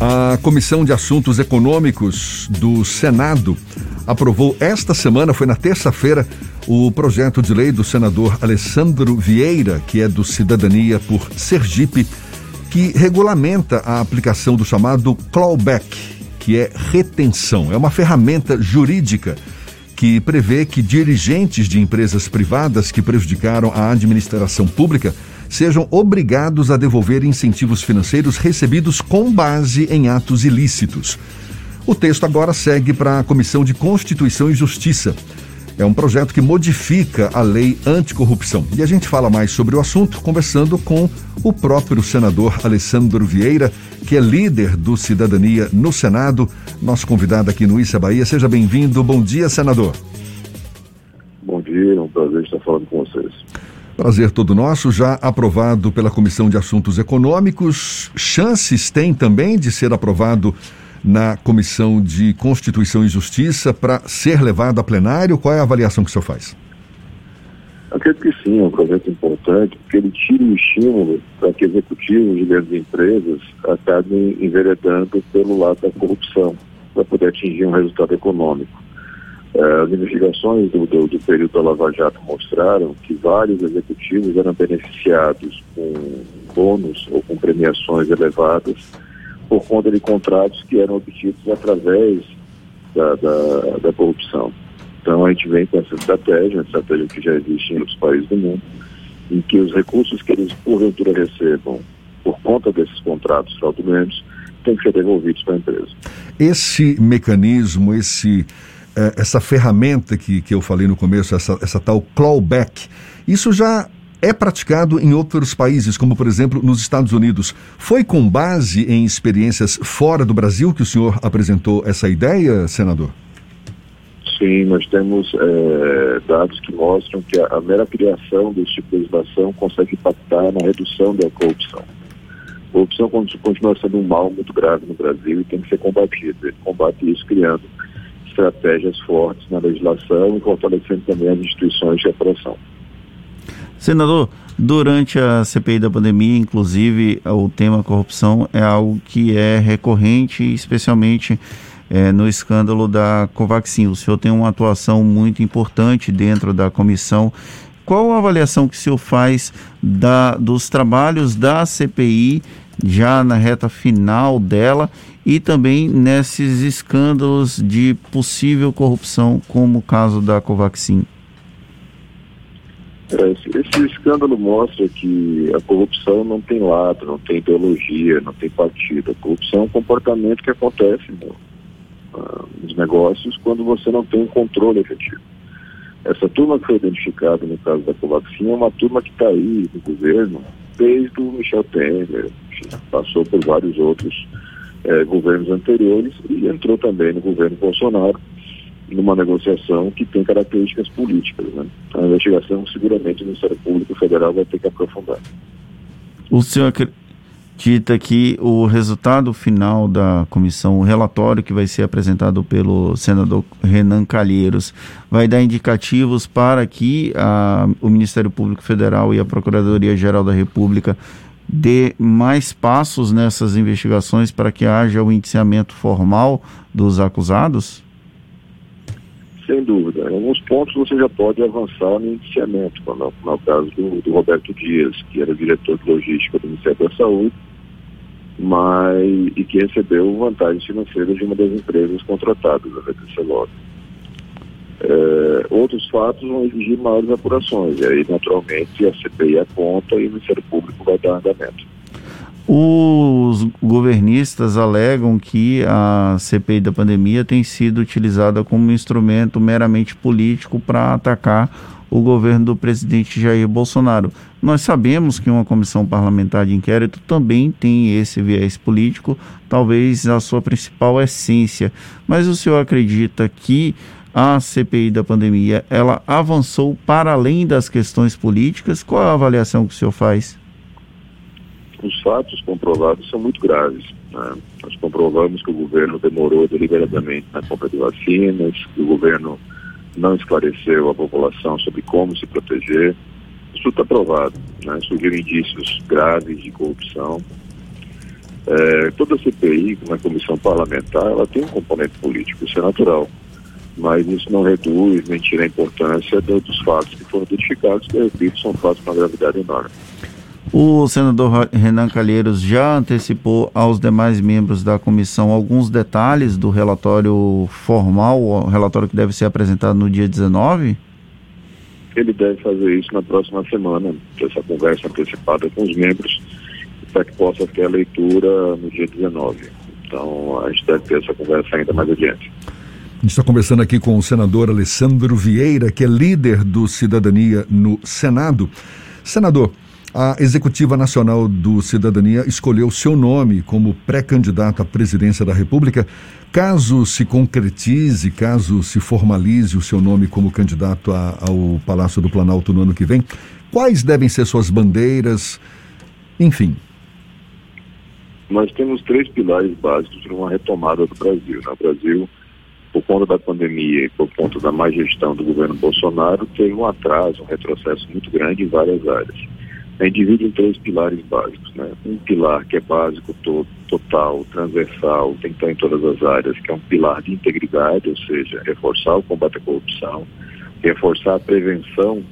A Comissão de Assuntos Econômicos do Senado aprovou esta semana, foi na terça-feira, o projeto de lei do senador Alessandro Vieira, que é do Cidadania por Sergipe, que regulamenta a aplicação do chamado clawback, que é retenção. É uma ferramenta jurídica que prevê que dirigentes de empresas privadas que prejudicaram a administração pública sejam obrigados a devolver incentivos financeiros recebidos com base em atos ilícitos. O texto agora segue para a Comissão de Constituição e Justiça. É um projeto que modifica a lei anticorrupção. E a gente fala mais sobre o assunto conversando com o próprio senador Alessandro Vieira, que é líder do Cidadania no Senado, nosso convidado aqui no Issa Bahia. Seja bem-vindo. Bom dia, senador. Bom dia, é um prazer estar falando com vocês. Prazer todo nosso, já aprovado pela Comissão de Assuntos Econômicos. Chances tem também de ser aprovado na Comissão de Constituição e Justiça para ser levado a plenário? Qual é a avaliação que o senhor faz? Acredito que sim, é um projeto importante, porque ele tira o estímulo para que executivos de grandes empresas acabem enveredando pelo lado da corrupção, para poder atingir um resultado econômico. Eh, as investigações do, do, do, período da Lava Jato mostraram que vários executivos eram beneficiados com bônus ou com premiações elevadas por conta de contratos que eram obtidos através da, da, da corrupção. Então a gente vem com essa estratégia, uma estratégia que já existe em outros países do mundo, em que os recursos que eles porventura recebam por conta desses contratos fraudulentos têm que ser devolvidos para a empresa. Esse mecanismo, esse é, essa ferramenta que, que eu falei no começo, essa, essa tal clawback, isso já é praticado em outros países, como por exemplo nos Estados Unidos. Foi com base em experiências fora do Brasil que o senhor apresentou essa ideia, senador? Sim, nós temos é, dados que mostram que a, a, mera criação desse tipo de legislação consegue impactar na redução da corrupção. A corrupção continua sendo um mal muito grave no Brasil e tem que ser combatido. Ele combate isso criando estratégias fortes na legislação e fortalecendo também as instituições de apuração. Senador, durante a CPI da pandemia, inclusive, o tema corrupção é algo que é recorrente, especialmente é, no escândalo da Covaxin. O senhor tem uma atuação muito importante dentro da comissão. Qual a avaliação que o senhor faz da, dos trabalhos da CPI já na reta final dela e também nesses escândalos de possível corrupção, como o caso da Covaxin? Esse, escândalo mostra que a corrupção não tem lado, não tem ideologia, não tem partido. A corrupção é um comportamento que acontece no, uh, nos negócios quando você não tem um controle efetivo. Essa turma que foi identificada no caso da Covaxin é uma turma que está aí no governo desde o Michel Temer, passou por vários outros eh, governos anteriores e entrou também no governo Bolsonaro numa negociação que tem características políticas. Né? A investigação, seguramente, o Ministério Público Federal vai ter que aprofundar. O senhor acredita que o resultado final da comissão, o relatório que vai ser apresentado pelo senador Renan Calheiros, vai dar indicativos para que a, o Ministério Público Federal e a Procuradoria-Geral da República dê mais passos nessas investigações para que haja o indiciamento formal dos acusados? Sem dúvida. Em alguns pontos você já pode avançar no indiciamento, como é o caso do, do, Roberto Dias, que era diretor de logística do Ministério da Saúde, mas, e que recebeu vantagens financeiras de uma das empresas contratadas, a VTC Log. É, outros fatos vão exigir maiores apurações, e aí, naturalmente, a CPI aponta e o Ministério Público vai dar andamento. Os governistas alegam que a CPI da pandemia tem sido utilizada como instrumento meramente político para atacar o governo do presidente Jair Bolsonaro. Nós sabemos que uma comissão parlamentar de inquérito também tem esse viés político, talvez a sua principal essência. Mas o senhor acredita que a CPI da pandemia ela avançou para além das questões políticas? Qual a avaliação que o senhor faz? Os fatos comprovados são muito graves. Né? Nós comprovamos que o governo demorou deliberadamente na compra de vacinas, que o governo não esclareceu a população sobre como se proteger. Isso está provado. Né? Surgiram indícios graves de corrupção. É, toda CPI, uma comissão parlamentar, ela tem um componente político, isso é natural. Mas isso não reduz nem tira a importância do, dos fatos que foram identificados, que, repito, são fatos com uma gravidade enorme. O senador Renan Calheiros já antecipou aos demais membros da comissão alguns detalhes do relatório formal, o relatório que deve ser apresentado no dia 19? Ele deve fazer isso na próxima semana, essa conversa antecipada com os membros, para que possa ter a leitura no dia 19. Então, a gente deve ter essa conversa ainda mais adiante. A gente está conversando aqui com o senador Alessandro Vieira, que é líder do Cidadania no Senado. Senador, a Executiva Nacional do Cidadania escolheu seu nome como pré-candidato à presidência da República. Caso se concretize, caso se formalize o seu nome como candidato a, ao Palácio do Planalto no ano que vem, quais devem ser suas bandeiras? Enfim. Nós temos três pilares básicos para uma retomada do Brasil. Né? Brasil, por conta da pandemia e por conta da má gestão do governo Bolsonaro, teve um atraso, um retrocesso muito grande em várias áreas a gente divide em três pilares básicos. Né? Um pilar que é básico, to total, transversal, tem que estar em todas as áreas, que é um pilar de integridade, ou seja, reforçar o combate à corrupção, reforçar a prevenção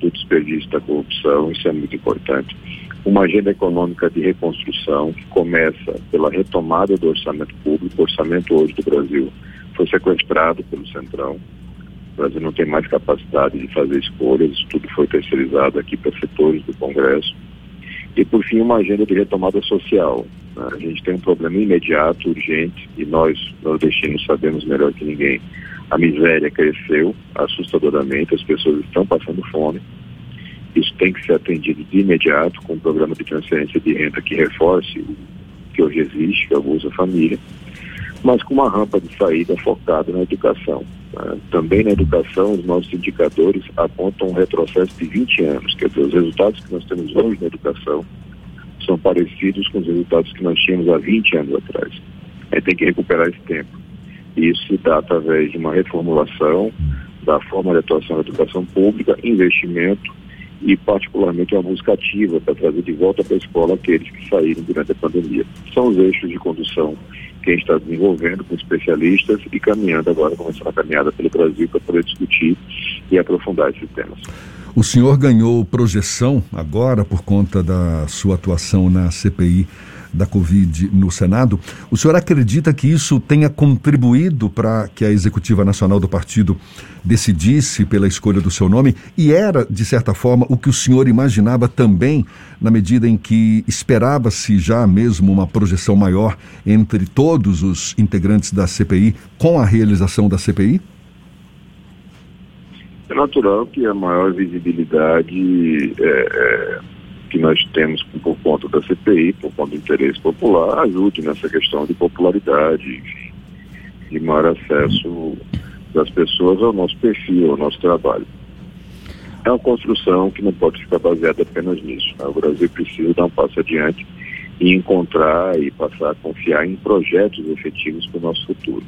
do desperdício da corrupção, isso é muito importante. Uma agenda econômica de reconstrução que começa pela retomada do orçamento público, o orçamento hoje do Brasil foi sequestrado pelo Centrão, o Brasil não tem mais capacidade de fazer escolhas, isso tudo foi terceirizado aqui para setores do Congresso. E, por fim, uma agenda de retomada social. Né? A gente tem um problema imediato, urgente, e nós, nordestinos, sabemos melhor que ninguém. A miséria cresceu assustadoramente, as pessoas estão passando fome. Isso tem que ser atendido de imediato com um programa de transferência de renda que reforce o que hoje existe, que é o Família mas com uma rampa de saída focada na educação. Né? Também na educação, os nossos indicadores apontam um retrocesso de 20 anos, quer dizer, os resultados que nós temos hoje na educação são parecidos com os resultados que nós tínhamos há 20 anos atrás. A gente tem que recuperar esse tempo. E isso se dá através de uma reformulação da forma de atuação da educação pública, investimento e, particularmente, uma busca ativa para trazer de volta para a escola aqueles que saíram durante a pandemia. São os eixos de condução que a gente está desenvolvendo com especialistas e caminhando agora, começando a caminhada pelo Brasil para poder discutir e aprofundar esses temas. O senhor ganhou projeção agora por conta da sua atuação na CPI da Covid no Senado. O senhor acredita que isso tenha contribuído para que a executiva nacional do partido decidisse pela escolha do seu nome? E era, de certa forma, o que o senhor imaginava também, na medida em que esperava-se já mesmo uma projeção maior entre todos os integrantes da CPI com a realização da CPI? É natural que a maior visibilidade é, é que nós temos por conta da CPI, por conta do interesse popular, ajude nessa questão de popularidade, de maior acesso das pessoas ao nosso perfil, ao nosso trabalho. É uma construção que não pode ficar baseada apenas nisso. Né? O Brasil precisa dar um passo adiante e encontrar e passar a confiar em projetos efetivos para o nosso futuro.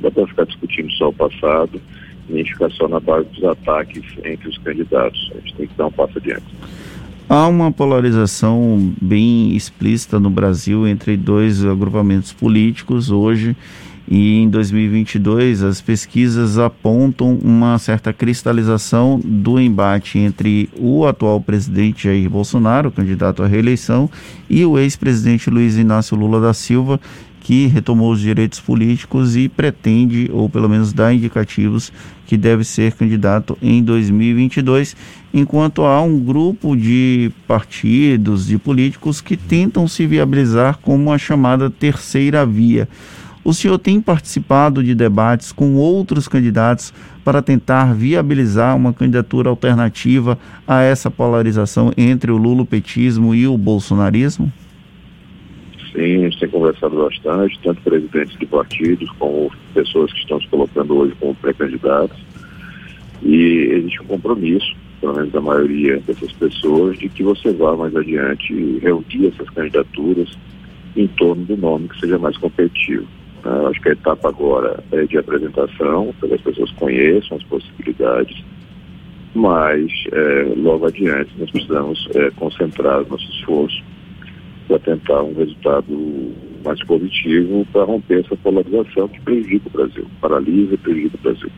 Não dá para ficar discutindo só o passado, nem ficar só na base dos ataques entre os candidatos. A gente tem que dar um passo adiante. Há uma polarização bem explícita no Brasil entre dois agrupamentos políticos hoje e em 2022 as pesquisas apontam uma certa cristalização do embate entre o atual presidente Jair Bolsonaro, candidato à reeleição, e o ex-presidente Luiz Inácio Lula da Silva, que retomou os direitos políticos e pretende, ou pelo menos dá indicativos, que deve ser candidato em 2022, enquanto há um grupo de partidos, de políticos que tentam se viabilizar como a chamada terceira via. O senhor tem participado de debates com outros candidatos para tentar viabilizar uma candidatura alternativa a essa polarização entre o lulopetismo e o bolsonarismo? Sim, tem conversado bastante, tanto presidentes de partidos como pessoas que estão se colocando hoje como pré-candidatos. E existe um compromisso, pelo menos da maioria dessas pessoas, de que você vá mais adiante reunir essas candidaturas em torno do nome que seja mais competitivo. Uh, acho que a etapa agora é de apresentação, para que as pessoas conheçam as possibilidades, mas é, logo adiante nós precisamos é, concentrar nosso esforço para tentar um resultado mais positivo para romper essa polarização que prejudica o Brasil, paralisa e prejudica o Brasil.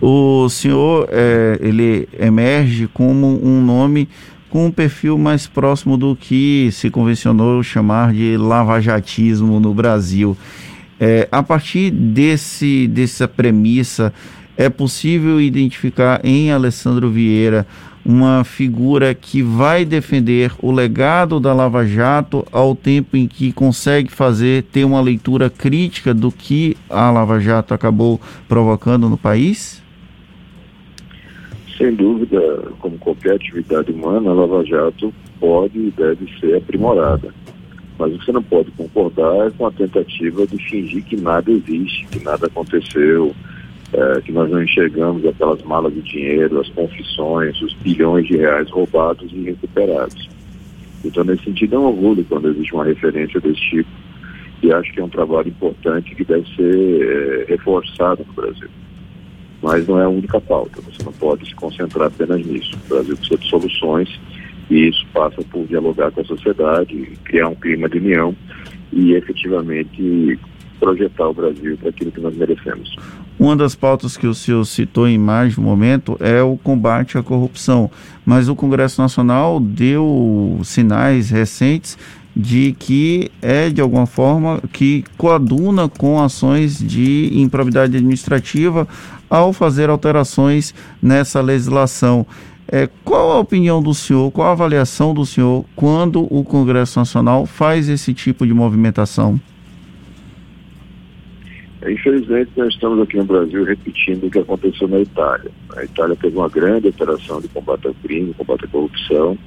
O senhor, é, ele emerge como um nome com um perfil mais próximo do que se convencionou chamar de lavajatismo no Brasil. É, a partir desse, dessa premissa, é possível identificar em Alessandro Vieira uma figura que vai defender o legado da Lava Jato ao tempo em que consegue fazer ter uma leitura crítica do que a Lava Jato acabou provocando no país? Sem dúvida, como qualquer atividade humana, a Lava Jato pode e deve ser aprimorada. Mas você não pode concordar com a tentativa de fingir que nada existe, que nada aconteceu, é, que nós não enxergamos aquelas malas de dinheiro, as confissões, os bilhões de reais roubados e recuperados. Então, nesse sentido, é um orgulho quando existe uma referência desse tipo e acho que é um trabalho importante que deve ser é, reforçado no Brasil mas não é a única pauta. Você não pode se concentrar apenas nisso. O Brasil precisa de soluções e isso passa por dialogar com a sociedade, criar um clima de união e efetivamente projetar o Brasil para aquilo que nós merecemos. Uma das pautas que o senhor citou em mais de um momento é o combate à corrupção, mas o Congresso Nacional deu sinais recentes de que é de alguma forma que coaduna com ações de improbidade administrativa ao fazer alterações nessa legislação. É, qual a opinião do senhor, qual a avaliação do senhor quando o Congresso Nacional faz esse tipo de movimentação? Infelizmente, nós estamos aqui no Brasil repetindo o que aconteceu na Itália. A Itália teve uma grande operação de combate ao crime, combate à corrupção,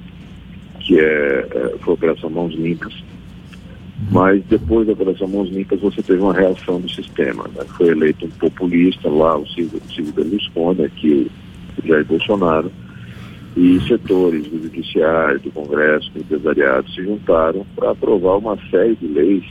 que é, é, foi a Operação Mãos Limpas. Mas depois da Operação Mãos Limpas você teve uma reação do sistema. Né? Foi eleito um populista lá, o Silvio, Berlusconi, aqui o Jair Bolsonaro, e setores do judiciário, do Congresso, do empresariado se juntaram para aprovar uma série de leis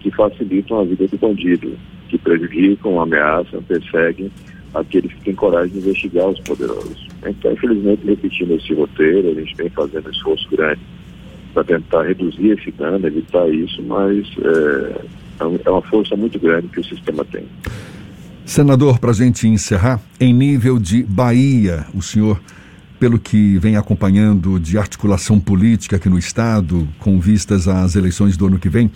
que facilitam a vida do bandido, que prejudicam, ameaçam, perseguem aqueles que têm coragem de investigar os poderosos. Então, infelizmente, repetindo esse roteiro, a gente vem fazendo um esforço grande para tentar reduzir esse dano, evitar isso, mas é, é, é uma força muito grande que o sistema tem. Senador, para a gente encerrar, em nível de Bahia, o senhor, pelo que vem acompanhando de articulação política aqui no Estado, com vistas às eleições do ano que vem,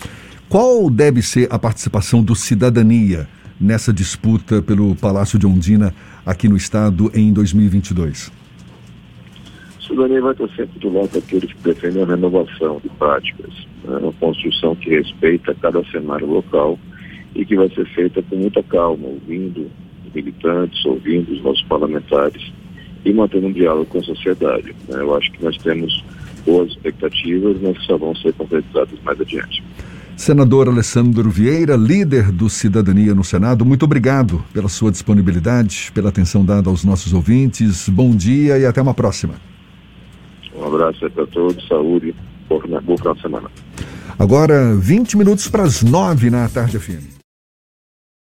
qual deve ser a participação do Cidadania nessa disputa pelo Palácio de Ondina aqui no Estado em 2022? cidadania vai estar sempre do lado daqueles que defendem a renovação de práticas, né? uma construção que respeita cada cenário local e que vai ser feita com muita calma, ouvindo militantes, ouvindo os nossos parlamentares e mantendo um diálogo com a sociedade. Né? Eu acho que nós temos boas expectativas, mas que só vão ser concretizadas mais adiante. Senador Alessandro Vieira, líder do Cidadania no Senado, muito obrigado pela sua disponibilidade, pela atenção dada aos nossos ouvintes. Bom dia e até uma próxima. Um abraço para todos, saúde, boa final de semana. Agora, 20 minutos para as 9 na tarde, FM.